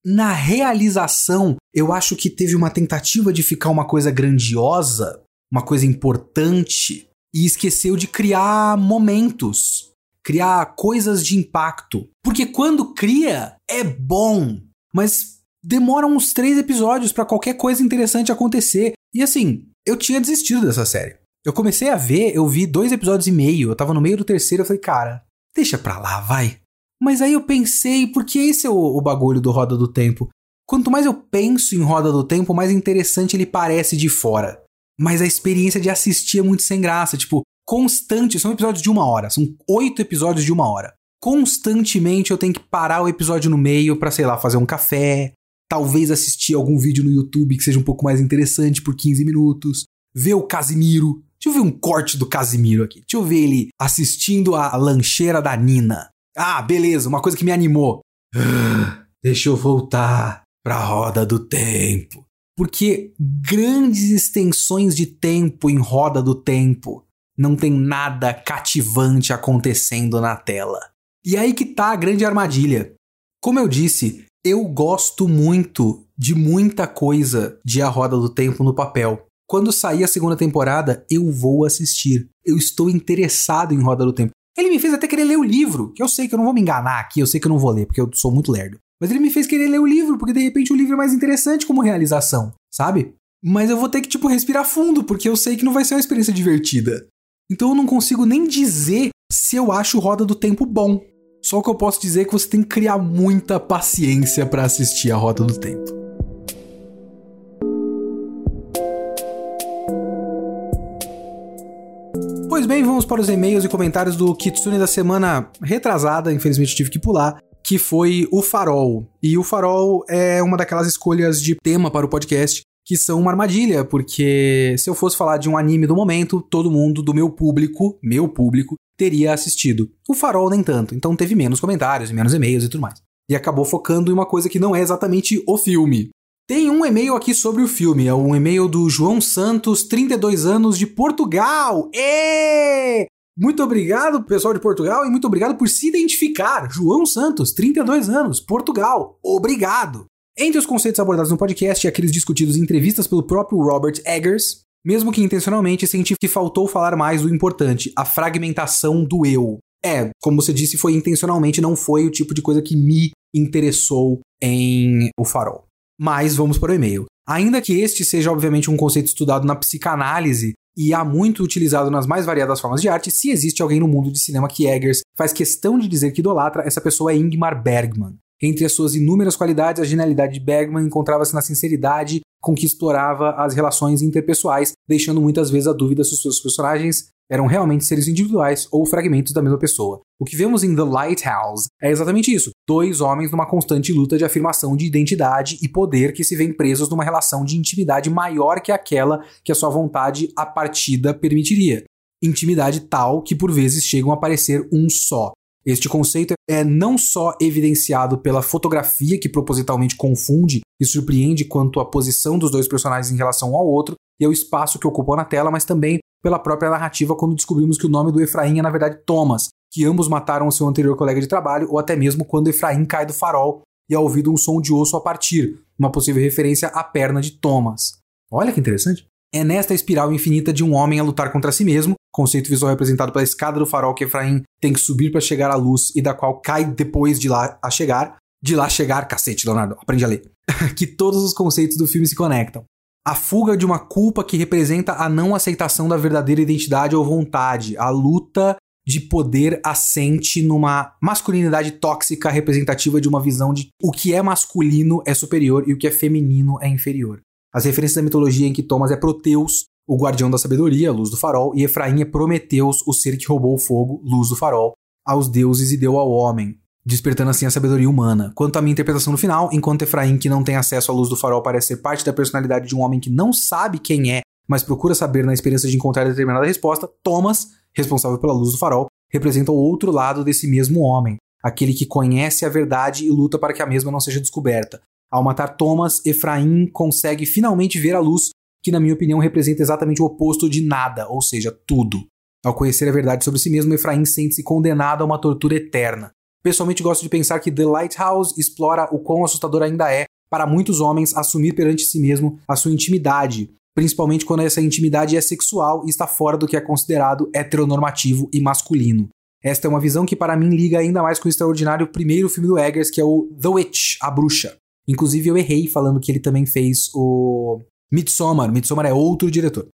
Na realização, eu acho que teve uma tentativa de ficar uma coisa grandiosa, uma coisa importante, e esqueceu de criar momentos, criar coisas de impacto. Porque quando cria, é bom, mas demora uns três episódios para qualquer coisa interessante acontecer. E assim, eu tinha desistido dessa série. Eu comecei a ver, eu vi dois episódios e meio, eu tava no meio do terceiro, eu falei, cara, deixa pra lá, vai. Mas aí eu pensei, porque esse é o, o bagulho do Roda do Tempo. Quanto mais eu penso em Roda do Tempo, mais interessante ele parece de fora mas a experiência de assistir é muito sem graça. Tipo, constante, são episódios de uma hora, são oito episódios de uma hora. Constantemente eu tenho que parar o episódio no meio para sei lá, fazer um café, talvez assistir algum vídeo no YouTube que seja um pouco mais interessante por 15 minutos, ver o Casimiro. Deixa eu ver um corte do Casimiro aqui. Deixa eu ver ele assistindo a lancheira da Nina. Ah, beleza, uma coisa que me animou. deixa eu voltar pra roda do tempo porque grandes extensões de tempo em roda do tempo não tem nada cativante acontecendo na tela. E aí que tá a grande armadilha. Como eu disse, eu gosto muito de muita coisa de A Roda do Tempo no papel. Quando sair a segunda temporada, eu vou assistir. Eu estou interessado em Roda do Tempo. Ele me fez até querer ler o livro, que eu sei que eu não vou me enganar aqui, eu sei que eu não vou ler, porque eu sou muito lerdo. Mas ele me fez querer ler o livro, porque de repente o livro é mais interessante como realização, sabe? Mas eu vou ter que, tipo, respirar fundo, porque eu sei que não vai ser uma experiência divertida. Então eu não consigo nem dizer se eu acho Roda do Tempo bom. Só que eu posso dizer é que você tem que criar muita paciência para assistir a Roda do Tempo. Pois bem, vamos para os e-mails e comentários do Kitsune da semana retrasada, infelizmente tive que pular que foi o Farol. E o Farol é uma daquelas escolhas de tema para o podcast que são uma armadilha, porque se eu fosse falar de um anime do momento, todo mundo do meu público, meu público, teria assistido. O Farol nem tanto, então teve menos comentários, menos e-mails e tudo mais. E acabou focando em uma coisa que não é exatamente o filme. Tem um e-mail aqui sobre o filme, é um e-mail do João Santos, 32 anos, de Portugal. E muito obrigado, pessoal de Portugal, e muito obrigado por se identificar. João Santos, 32 anos, Portugal. Obrigado. Entre os conceitos abordados no podcast e aqueles discutidos em entrevistas pelo próprio Robert Eggers, mesmo que intencionalmente, senti que faltou falar mais do importante, a fragmentação do eu. É, como você disse, foi intencionalmente, não foi o tipo de coisa que me interessou em O Farol. Mas vamos para o e-mail. Ainda que este seja, obviamente, um conceito estudado na psicanálise, e há muito utilizado nas mais variadas formas de arte, se existe alguém no mundo de cinema que Eggers faz questão de dizer que idolatra, essa pessoa é Ingmar Bergman. Entre as suas inúmeras qualidades, a genialidade de Bergman encontrava-se na sinceridade com que explorava as relações interpessoais, deixando muitas vezes a dúvida se os seus personagens eram realmente seres individuais ou fragmentos da mesma pessoa. O que vemos em The Lighthouse é exatamente isso: dois homens numa constante luta de afirmação de identidade e poder que se veem presos numa relação de intimidade maior que aquela que a sua vontade a partida permitiria. Intimidade tal que por vezes chegam a parecer um só. Este conceito é não só evidenciado pela fotografia que propositalmente confunde e surpreende quanto à posição dos dois personagens em relação ao outro e ao espaço que ocupam na tela, mas também pela própria narrativa quando descobrimos que o nome do Efraim é na verdade Thomas, que ambos mataram o seu anterior colega de trabalho, ou até mesmo quando Efraim cai do farol e é ouvido um som de osso a partir, uma possível referência à perna de Thomas. Olha que interessante. É nesta espiral infinita de um homem a lutar contra si mesmo, conceito visual representado pela escada do farol que Efraim tem que subir para chegar à luz e da qual cai depois de lá a chegar. De lá chegar, cacete, Leonardo, aprende a ler. que todos os conceitos do filme se conectam. A fuga de uma culpa que representa a não aceitação da verdadeira identidade ou vontade, a luta de poder assente numa masculinidade tóxica representativa de uma visão de o que é masculino é superior e o que é feminino é inferior. As referências da mitologia em que Thomas é Proteus, o guardião da sabedoria, luz do farol, e Efraim é Prometeus, o ser que roubou o fogo, luz do farol, aos deuses e deu ao homem, despertando assim a sabedoria humana. Quanto à minha interpretação no final, enquanto Efraim, que não tem acesso à luz do farol, parece ser parte da personalidade de um homem que não sabe quem é, mas procura saber na esperança de encontrar determinada resposta, Thomas responsável pela luz do farol, representa o outro lado desse mesmo homem, aquele que conhece a verdade e luta para que a mesma não seja descoberta. Ao matar Thomas, Efraim consegue finalmente ver a luz, que, na minha opinião, representa exatamente o oposto de nada, ou seja, tudo. Ao conhecer a verdade sobre si mesmo, Efraim sente-se condenado a uma tortura eterna. Pessoalmente, gosto de pensar que The Lighthouse explora o quão assustador ainda é para muitos homens assumir perante si mesmo a sua intimidade, principalmente quando essa intimidade é sexual e está fora do que é considerado heteronormativo e masculino. Esta é uma visão que para mim liga ainda mais com o extraordinário primeiro filme do Eggers, que é o The Witch, A Bruxa. Inclusive eu errei falando que ele também fez o Midsommar. Midsommar é outro diretor.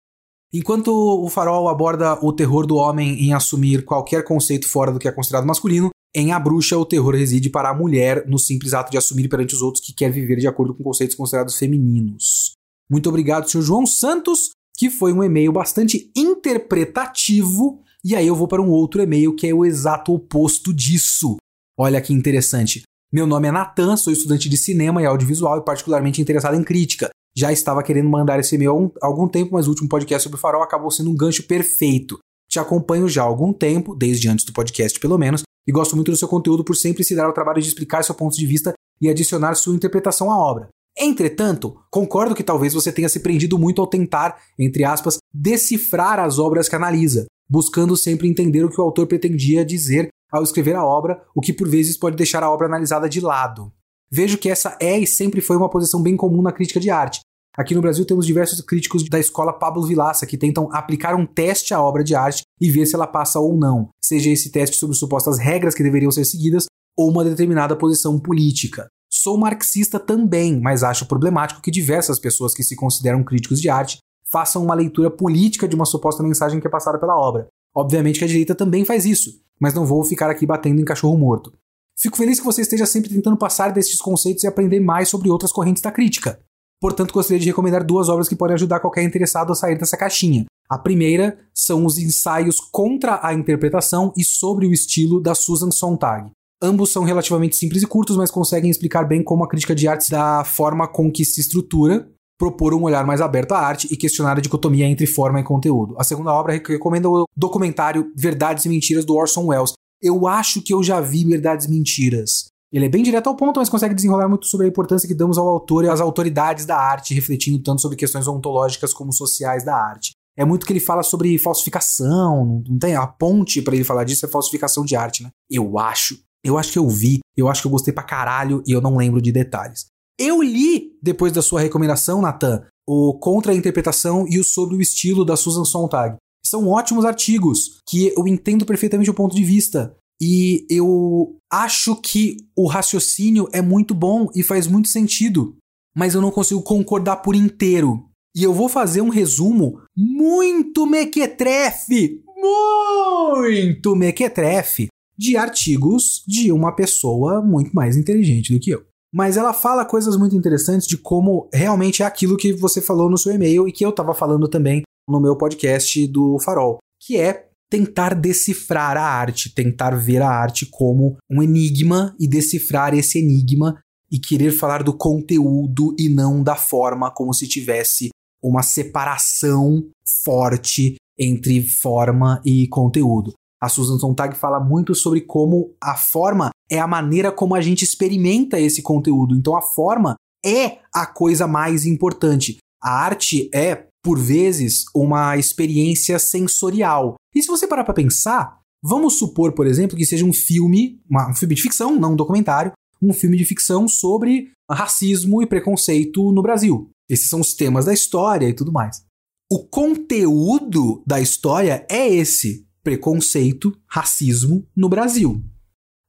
Enquanto o Farol aborda o terror do homem em assumir qualquer conceito fora do que é considerado masculino, em A Bruxa o terror reside para a mulher no simples ato de assumir perante os outros que quer viver de acordo com conceitos considerados femininos. Muito obrigado, senhor João Santos, que foi um e-mail bastante interpretativo. E aí eu vou para um outro e-mail que é o exato oposto disso. Olha que interessante. Meu nome é Natan, sou estudante de cinema e audiovisual e particularmente interessado em crítica. Já estava querendo mandar esse e-mail há algum tempo, mas o último podcast sobre o farol acabou sendo um gancho perfeito. Te acompanho já há algum tempo, desde antes do podcast pelo menos, e gosto muito do seu conteúdo por sempre se dar o trabalho de explicar seu ponto de vista e adicionar sua interpretação à obra. Entretanto, concordo que talvez você tenha se prendido muito ao tentar, entre aspas, decifrar as obras que analisa, buscando sempre entender o que o autor pretendia dizer ao escrever a obra, o que por vezes pode deixar a obra analisada de lado. Vejo que essa é e sempre foi uma posição bem comum na crítica de arte. Aqui no Brasil temos diversos críticos da escola Pablo Vilaça que tentam aplicar um teste à obra de arte e ver se ela passa ou não, seja esse teste sobre supostas regras que deveriam ser seguidas ou uma determinada posição política. Sou marxista também, mas acho problemático que diversas pessoas que se consideram críticos de arte façam uma leitura política de uma suposta mensagem que é passada pela obra. Obviamente que a direita também faz isso, mas não vou ficar aqui batendo em cachorro morto. Fico feliz que você esteja sempre tentando passar destes conceitos e aprender mais sobre outras correntes da crítica. Portanto, gostaria de recomendar duas obras que podem ajudar qualquer interessado a sair dessa caixinha. A primeira são os ensaios contra a interpretação e sobre o estilo da Susan Sontag. Ambos são relativamente simples e curtos, mas conseguem explicar bem como a crítica de arte da forma com que se estrutura, propor um olhar mais aberto à arte e questionar a dicotomia entre forma e conteúdo. A segunda obra recomenda o documentário Verdades e Mentiras do Orson Welles. Eu acho que eu já vi Verdades e Mentiras. Ele é bem direto ao ponto, mas consegue desenrolar muito sobre a importância que damos ao autor e às autoridades da arte, refletindo tanto sobre questões ontológicas como sociais da arte. É muito que ele fala sobre falsificação, não tem a ponte para ele falar disso é falsificação de arte, né? Eu acho eu acho que eu vi, eu acho que eu gostei pra caralho e eu não lembro de detalhes. Eu li, depois da sua recomendação, Nathan, o Contra a Interpretação e o Sobre o Estilo da Susan Sontag. São ótimos artigos que eu entendo perfeitamente o ponto de vista. E eu acho que o raciocínio é muito bom e faz muito sentido. Mas eu não consigo concordar por inteiro. E eu vou fazer um resumo muito mequetrefe, muito mequetrefe de artigos de uma pessoa muito mais inteligente do que eu. Mas ela fala coisas muito interessantes de como realmente é aquilo que você falou no seu e-mail e que eu estava falando também no meu podcast do Farol, que é tentar decifrar a arte, tentar ver a arte como um enigma e decifrar esse enigma e querer falar do conteúdo e não da forma, como se tivesse uma separação forte entre forma e conteúdo. A Susan Sontag fala muito sobre como a forma é a maneira como a gente experimenta esse conteúdo. Então a forma é a coisa mais importante. A arte é, por vezes, uma experiência sensorial. E se você parar para pensar, vamos supor, por exemplo, que seja um filme, uma, um filme de ficção, não um documentário, um filme de ficção sobre racismo e preconceito no Brasil. Esses são os temas da história e tudo mais. O conteúdo da história é esse: preconceito, racismo no Brasil.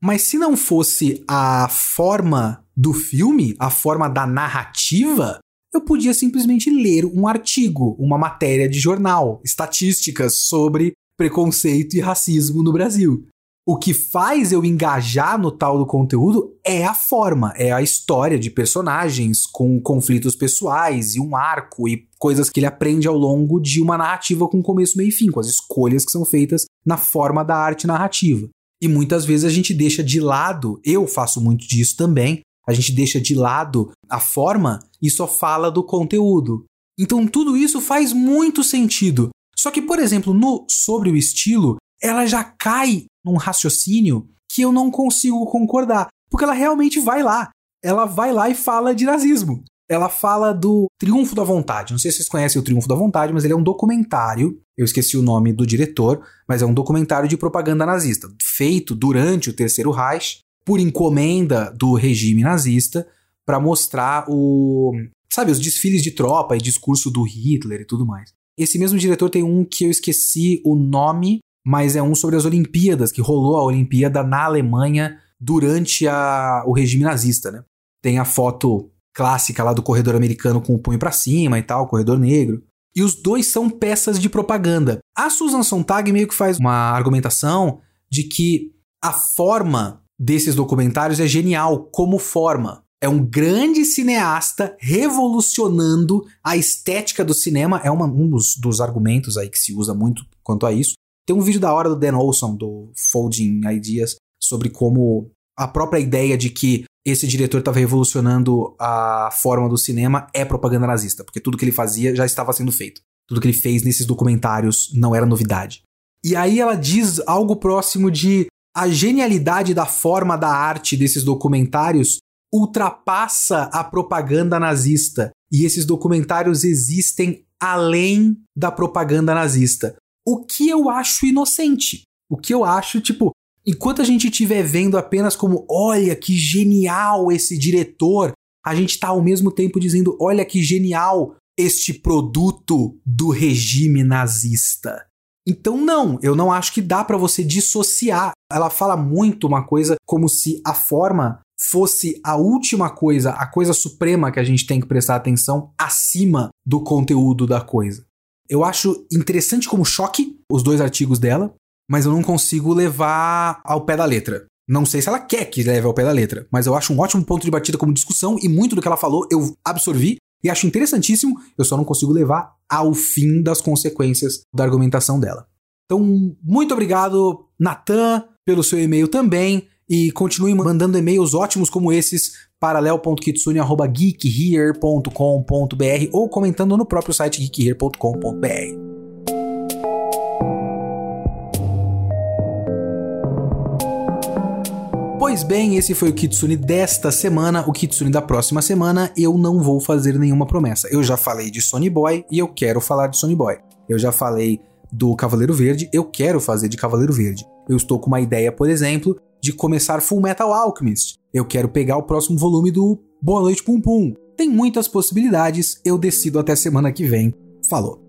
Mas se não fosse a forma do filme, a forma da narrativa, eu podia simplesmente ler um artigo, uma matéria de jornal, estatísticas sobre preconceito e racismo no Brasil. O que faz eu engajar no tal do conteúdo é a forma, é a história de personagens com conflitos pessoais e um arco e coisas que ele aprende ao longo de uma narrativa com começo, meio e fim, com as escolhas que são feitas na forma da arte narrativa. E muitas vezes a gente deixa de lado, eu faço muito disso também, a gente deixa de lado a forma e só fala do conteúdo. Então tudo isso faz muito sentido. Só que, por exemplo, no sobre o estilo, ela já cai num raciocínio que eu não consigo concordar, porque ela realmente vai lá. Ela vai lá e fala de nazismo. Ela fala do Triunfo da Vontade. Não sei se vocês conhecem o Triunfo da Vontade, mas ele é um documentário. Eu esqueci o nome do diretor, mas é um documentário de propaganda nazista, feito durante o Terceiro Reich por encomenda do regime nazista para mostrar o, sabe, os desfiles de tropa e discurso do Hitler e tudo mais. Esse mesmo diretor tem um que eu esqueci o nome, mas é um sobre as Olimpíadas, que rolou a Olimpíada na Alemanha durante a, o regime nazista, né? Tem a foto clássica lá do corredor americano com o punho para cima e tal, corredor negro. E os dois são peças de propaganda. A Susan Sontag meio que faz uma argumentação de que a forma desses documentários é genial como forma. É um grande cineasta revolucionando a estética do cinema. É uma, um dos, dos argumentos aí que se usa muito quanto a isso. Tem um vídeo da hora do Dan Olson, do Folding Ideas, sobre como a própria ideia de que esse diretor estava revolucionando a forma do cinema é propaganda nazista, porque tudo que ele fazia já estava sendo feito. Tudo que ele fez nesses documentários não era novidade. E aí ela diz algo próximo de a genialidade da forma da arte desses documentários ultrapassa a propaganda nazista. E esses documentários existem além da propaganda nazista. O que eu acho inocente. O que eu acho, tipo, enquanto a gente estiver vendo apenas como, olha que genial esse diretor, a gente está ao mesmo tempo dizendo, olha que genial este produto do regime nazista. Então, não, eu não acho que dá para você dissociar. Ela fala muito uma coisa como se a forma fosse a última coisa, a coisa suprema que a gente tem que prestar atenção acima do conteúdo da coisa. Eu acho interessante como choque os dois artigos dela, mas eu não consigo levar ao pé da letra. Não sei se ela quer que leve ao pé da letra, mas eu acho um ótimo ponto de batida como discussão e muito do que ela falou eu absorvi e acho interessantíssimo, eu só não consigo levar ao fim das consequências da argumentação dela. Então, muito obrigado, Natan, pelo seu e-mail também. E continue mandando e-mails ótimos como esses para leo.kitsune.geekhere.com.br ou comentando no próprio site geekhere.com.br. Pois bem, esse foi o Kitsune desta semana. O Kitsune da próxima semana eu não vou fazer nenhuma promessa. Eu já falei de Sony Boy e eu quero falar de Sony Boy. Eu já falei do Cavaleiro Verde, eu quero fazer de Cavaleiro Verde. Eu estou com uma ideia, por exemplo, de começar Full Metal Alchemist. Eu quero pegar o próximo volume do Boa Noite Pum Pum. Tem muitas possibilidades, eu decido até semana que vem. Falou!